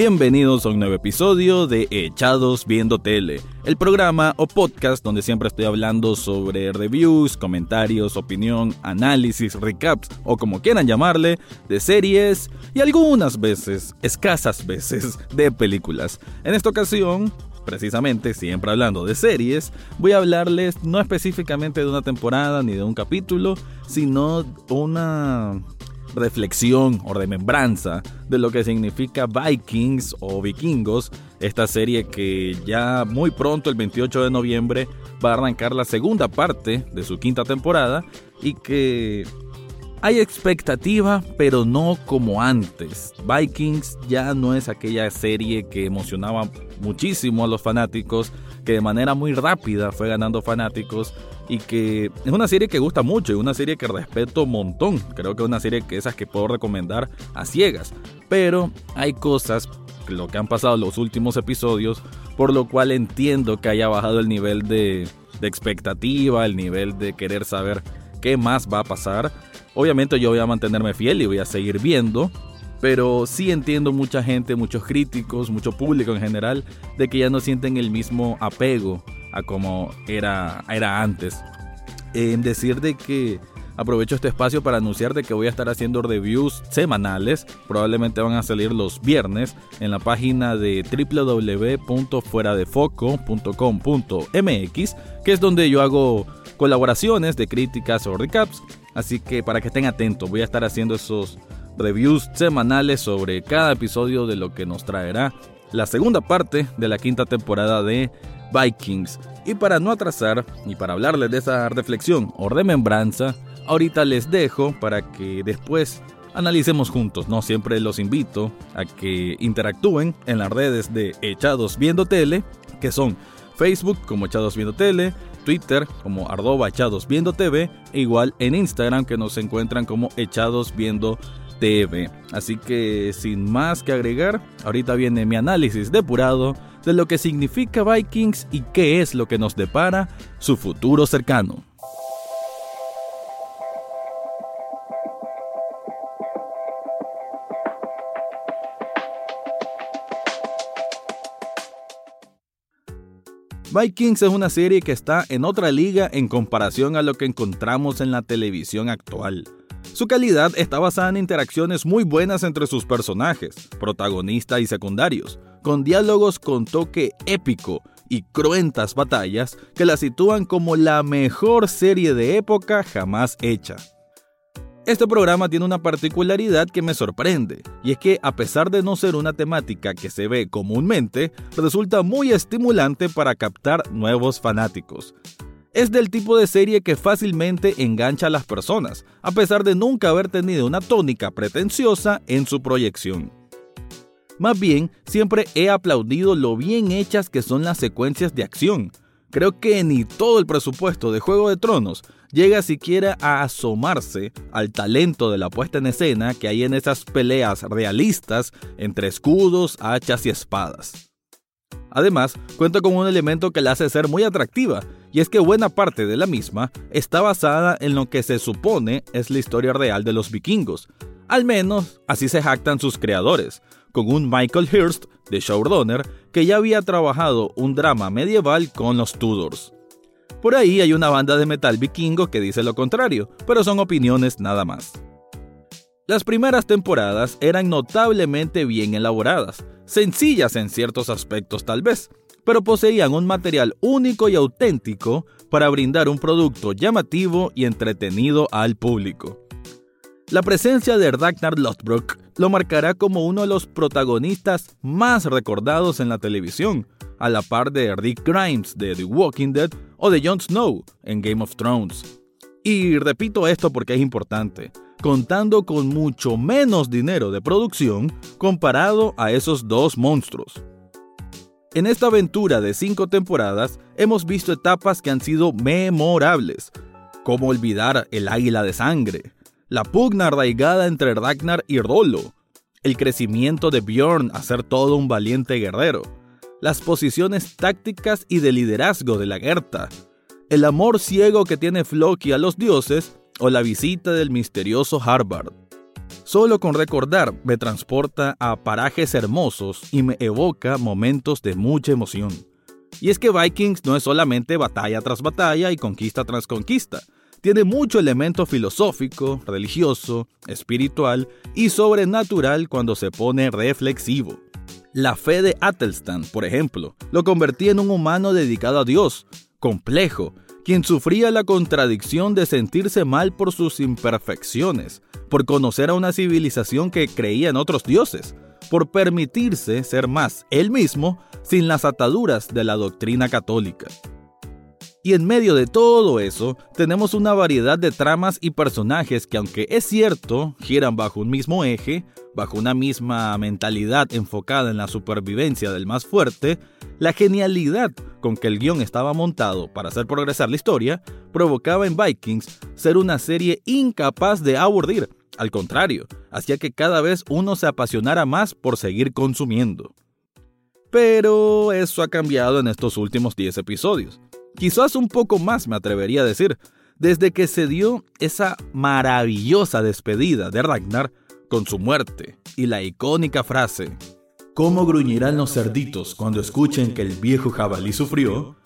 Bienvenidos a un nuevo episodio de Echados Viendo Tele, el programa o podcast donde siempre estoy hablando sobre reviews, comentarios, opinión, análisis, recaps o como quieran llamarle, de series y algunas veces, escasas veces, de películas. En esta ocasión, precisamente, siempre hablando de series, voy a hablarles no específicamente de una temporada ni de un capítulo, sino una reflexión o remembranza de lo que significa Vikings o Vikingos, esta serie que ya muy pronto, el 28 de noviembre, va a arrancar la segunda parte de su quinta temporada y que hay expectativa, pero no como antes. Vikings ya no es aquella serie que emocionaba muchísimo a los fanáticos, que de manera muy rápida fue ganando fanáticos y que es una serie que gusta mucho y una serie que respeto un montón. Creo que es una serie que esas que puedo recomendar a ciegas. Pero hay cosas, lo que han pasado los últimos episodios, por lo cual entiendo que haya bajado el nivel de expectativa, el nivel de querer saber qué más va a pasar. Obviamente yo voy a mantenerme fiel y voy a seguir viendo, pero sí entiendo mucha gente, muchos críticos, mucho público en general, de que ya no sienten el mismo apego a como era, era antes. En decir de que aprovecho este espacio para anunciar de que voy a estar haciendo reviews semanales, probablemente van a salir los viernes en la página de www.fueradefoco.com.mx, que es donde yo hago colaboraciones de críticas o recaps Así que para que estén atentos, voy a estar haciendo esos reviews semanales sobre cada episodio de lo que nos traerá la segunda parte de la quinta temporada de Vikings. Y para no atrasar y para hablarles de esa reflexión o remembranza, ahorita les dejo para que después analicemos juntos. No siempre los invito a que interactúen en las redes de Echados Viendo Tele, que son Facebook como Echados Viendo Tele, Twitter como arroba echados viendo TV e igual en Instagram que nos encuentran como echados viendo TV. Así que sin más que agregar, ahorita viene mi análisis depurado de lo que significa Vikings y qué es lo que nos depara su futuro cercano. Vikings es una serie que está en otra liga en comparación a lo que encontramos en la televisión actual. Su calidad está basada en interacciones muy buenas entre sus personajes, protagonistas y secundarios, con diálogos con toque épico y cruentas batallas que la sitúan como la mejor serie de época jamás hecha. Este programa tiene una particularidad que me sorprende, y es que a pesar de no ser una temática que se ve comúnmente, resulta muy estimulante para captar nuevos fanáticos. Es del tipo de serie que fácilmente engancha a las personas, a pesar de nunca haber tenido una tónica pretenciosa en su proyección. Más bien, siempre he aplaudido lo bien hechas que son las secuencias de acción. Creo que ni todo el presupuesto de Juego de Tronos llega siquiera a asomarse al talento de la puesta en escena que hay en esas peleas realistas entre escudos, hachas y espadas. Además, cuenta con un elemento que la hace ser muy atractiva, y es que buena parte de la misma está basada en lo que se supone es la historia real de los vikingos. Al menos así se jactan sus creadores, con un Michael Hirst de showrunner que ya había trabajado un drama medieval con los Tudors. Por ahí hay una banda de metal vikingo que dice lo contrario, pero son opiniones nada más. Las primeras temporadas eran notablemente bien elaboradas, sencillas en ciertos aspectos tal vez, pero poseían un material único y auténtico para brindar un producto llamativo y entretenido al público. La presencia de Ragnar Lothbrok lo marcará como uno de los protagonistas más recordados en la televisión, a la par de Rick Grimes de The Walking Dead o de Jon Snow en Game of Thrones. Y repito esto porque es importante, contando con mucho menos dinero de producción comparado a esos dos monstruos. En esta aventura de cinco temporadas hemos visto etapas que han sido memorables, como olvidar el águila de sangre, la pugna arraigada entre Ragnar y Rollo, el crecimiento de Bjorn a ser todo un valiente guerrero, las posiciones tácticas y de liderazgo de la Gerta, el amor ciego que tiene Floki a los dioses o la visita del misterioso Harvard. Solo con recordar me transporta a parajes hermosos y me evoca momentos de mucha emoción. Y es que Vikings no es solamente batalla tras batalla y conquista tras conquista, tiene mucho elemento filosófico, religioso, espiritual y sobrenatural cuando se pone reflexivo. La fe de Atelstan, por ejemplo, lo convertía en un humano dedicado a Dios, complejo, quien sufría la contradicción de sentirse mal por sus imperfecciones, por conocer a una civilización que creía en otros dioses, por permitirse ser más él mismo sin las ataduras de la doctrina católica. Y en medio de todo eso, tenemos una variedad de tramas y personajes que aunque es cierto, giran bajo un mismo eje, bajo una misma mentalidad enfocada en la supervivencia del más fuerte, la genialidad con que el guion estaba montado para hacer progresar la historia provocaba en Vikings ser una serie incapaz de aburrir, al contrario, hacía que cada vez uno se apasionara más por seguir consumiendo. Pero eso ha cambiado en estos últimos 10 episodios quizás un poco más me atrevería a decir, desde que se dio esa maravillosa despedida de Ragnar con su muerte y la icónica frase, ¿Cómo gruñirán los cerditos cuando escuchen que el viejo jabalí sufrió?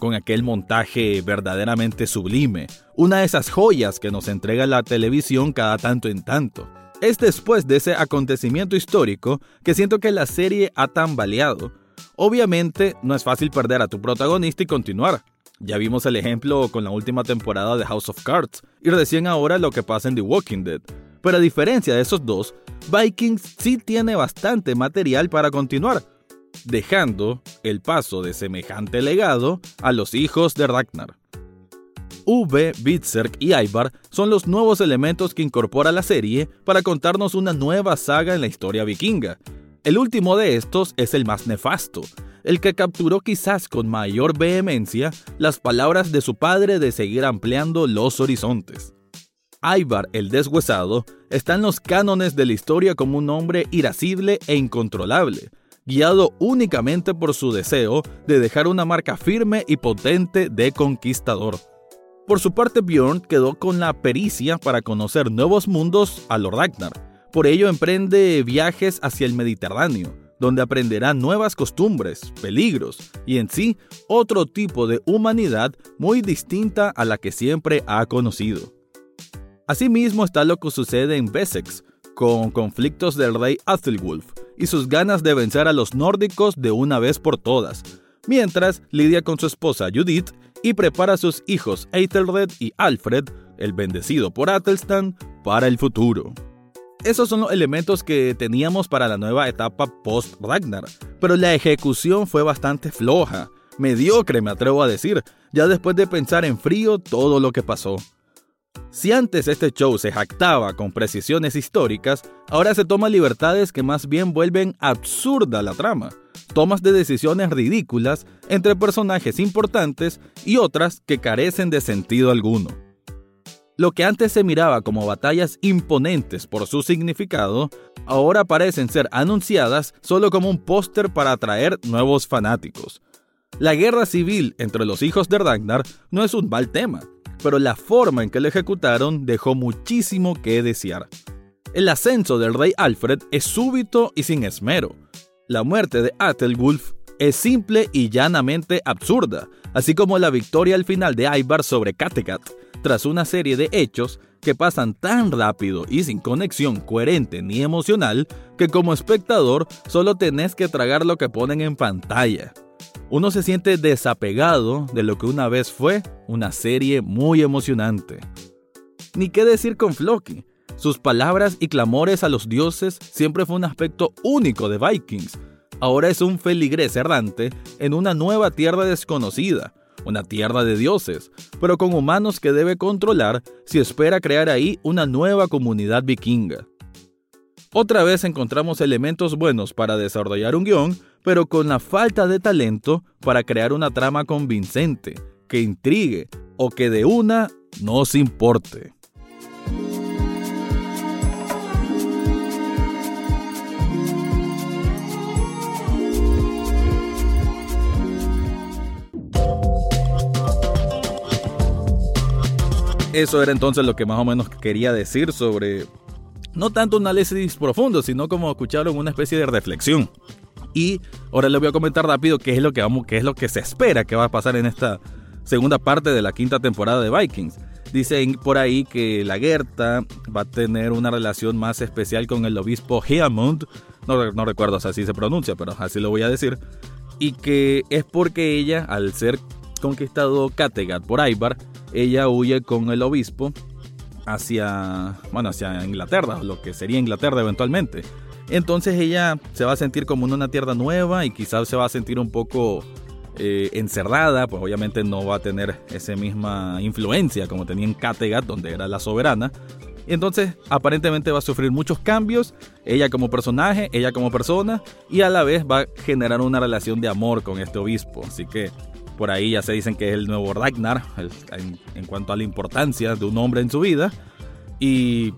Con aquel montaje verdaderamente sublime, una de esas joyas que nos entrega la televisión cada tanto en tanto. Es después de ese acontecimiento histórico que siento que la serie ha tambaleado. Obviamente no es fácil perder a tu protagonista y continuar, ya vimos el ejemplo con la última temporada de House of Cards y recién ahora lo que pasa en The Walking Dead. Pero a diferencia de esos dos, Vikings sí tiene bastante material para continuar, dejando el paso de semejante legado a los hijos de Ragnar. V, Bitserk y Ivar son los nuevos elementos que incorpora la serie para contarnos una nueva saga en la historia vikinga. El último de estos es el más nefasto, el que capturó quizás con mayor vehemencia las palabras de su padre de seguir ampliando los horizontes. Ivar el deshuesado está en los cánones de la historia como un hombre irascible e incontrolable, guiado únicamente por su deseo de dejar una marca firme y potente de conquistador. Por su parte, Bjorn quedó con la pericia para conocer nuevos mundos a lo Ragnar. Por ello emprende viajes hacia el Mediterráneo, donde aprenderá nuevas costumbres, peligros y en sí otro tipo de humanidad muy distinta a la que siempre ha conocido. Asimismo está lo que sucede en Wessex, con conflictos del rey Athelwulf y sus ganas de vencer a los nórdicos de una vez por todas, mientras lidia con su esposa Judith y prepara a sus hijos Aethelred y Alfred, el bendecido por Athelstan, para el futuro. Esos son los elementos que teníamos para la nueva etapa post-Ragnar, pero la ejecución fue bastante floja, mediocre me atrevo a decir, ya después de pensar en frío todo lo que pasó. Si antes este show se jactaba con precisiones históricas, ahora se toma libertades que más bien vuelven absurda la trama. Tomas de decisiones ridículas entre personajes importantes y otras que carecen de sentido alguno. Lo que antes se miraba como batallas imponentes por su significado, ahora parecen ser anunciadas solo como un póster para atraer nuevos fanáticos. La guerra civil entre los hijos de Ragnar no es un mal tema, pero la forma en que lo ejecutaron dejó muchísimo que desear. El ascenso del rey Alfred es súbito y sin esmero. La muerte de Athelwulf es simple y llanamente absurda, así como la victoria al final de Ivar sobre Kattegat, tras una serie de hechos que pasan tan rápido y sin conexión coherente ni emocional que como espectador solo tenés que tragar lo que ponen en pantalla. Uno se siente desapegado de lo que una vez fue una serie muy emocionante. Ni qué decir con Floki. Sus palabras y clamores a los dioses siempre fue un aspecto único de Vikings. Ahora es un feligrés errante en una nueva tierra desconocida, una tierra de dioses, pero con humanos que debe controlar si espera crear ahí una nueva comunidad vikinga. Otra vez encontramos elementos buenos para desarrollar un guion, pero con la falta de talento para crear una trama convincente, que intrigue o que de una nos importe. Eso era entonces lo que más o menos quería decir sobre no tanto un análisis profundo, sino como escucharon una especie de reflexión. Y ahora les voy a comentar rápido qué es lo que vamos, qué es lo que se espera que va a pasar en esta segunda parte de la quinta temporada de Vikings. Dicen por ahí que la Gerta va a tener una relación más especial con el obispo Heamund. No, no recuerdo si así se pronuncia, pero así lo voy a decir. Y que es porque ella, al ser conquistado Kattegat por Ibar, ella huye con el obispo hacia, bueno, hacia Inglaterra, lo que sería Inglaterra eventualmente. Entonces ella se va a sentir como en una tierra nueva y quizás se va a sentir un poco eh, encerrada, pues obviamente no va a tener esa misma influencia como tenía en Kattegat, donde era la soberana. Entonces, aparentemente va a sufrir muchos cambios, ella como personaje, ella como persona, y a la vez va a generar una relación de amor con este obispo. Así que por ahí ya se dicen que es el nuevo Ragnar en, cuanto a la importancia de un hombre en su vida. Y,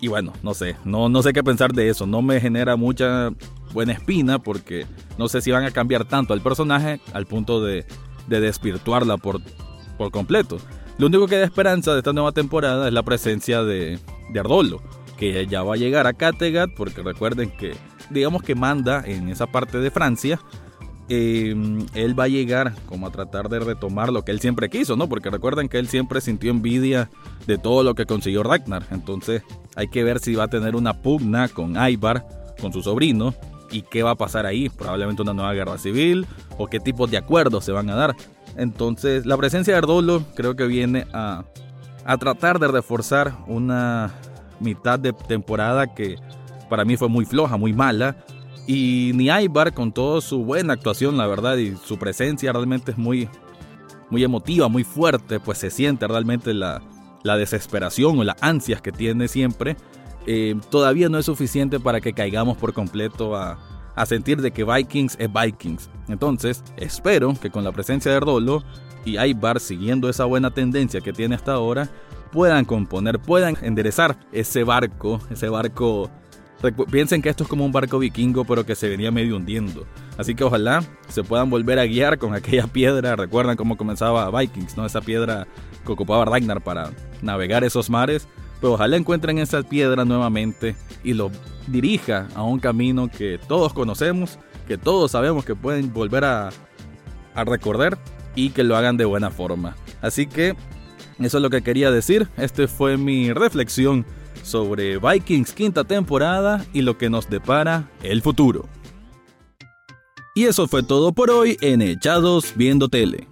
y bueno, no sé, no, no sé qué pensar de eso. No me genera mucha buena espina porque no sé si van a cambiar tanto al personaje al punto de, de desvirtuarla por, por completo. Lo único que da esperanza de esta nueva temporada es la presencia de, de Ardolo, que ya va a llegar a Kattegat porque recuerden que digamos que manda en esa parte de Francia Em, él va a llegar como a tratar de retomar lo que él siempre quiso, ¿no? Porque recuerden que él siempre sintió envidia de todo lo que consiguió Ragnar. Entonces hay que ver si va a tener una pugna con Ivar, con su sobrino, y qué va a pasar ahí. Probablemente una nueva guerra civil o qué tipos de acuerdos se van a dar. Entonces la presencia de Ardolo creo que viene a, a tratar de reforzar una mitad de temporada que para mí fue muy floja, muy mala y ni Ibar, con toda su buena actuación, la verdad, y su presencia realmente es muy, muy emotiva, muy fuerte, pues se siente realmente la, la desesperación o las ansias que tiene siempre. Eh, todavía no es suficiente para que caigamos por completo a, a sentir de que Vikings es Vikings. Entonces, espero que con la presencia de Erdolo y Ibar siguiendo esa buena tendencia que tiene hasta ahora, puedan componer, puedan enderezar ese barco, ese barco Piensen que esto es como un barco vikingo, pero que se venía medio hundiendo. Así que ojalá se puedan volver a guiar con aquella piedra. Recuerdan cómo comenzaba Vikings, ¿no? Esa piedra que ocupaba Ragnar para navegar esos mares. Pero ojalá encuentren esa piedra nuevamente y lo dirija a un camino que todos conocemos, que todos sabemos que pueden volver a, a recordar y que lo hagan de buena forma. Así que eso es lo que quería decir. Esta fue mi reflexión sobre Vikings quinta temporada y lo que nos depara el futuro. Y eso fue todo por hoy en Echados Viendo Tele.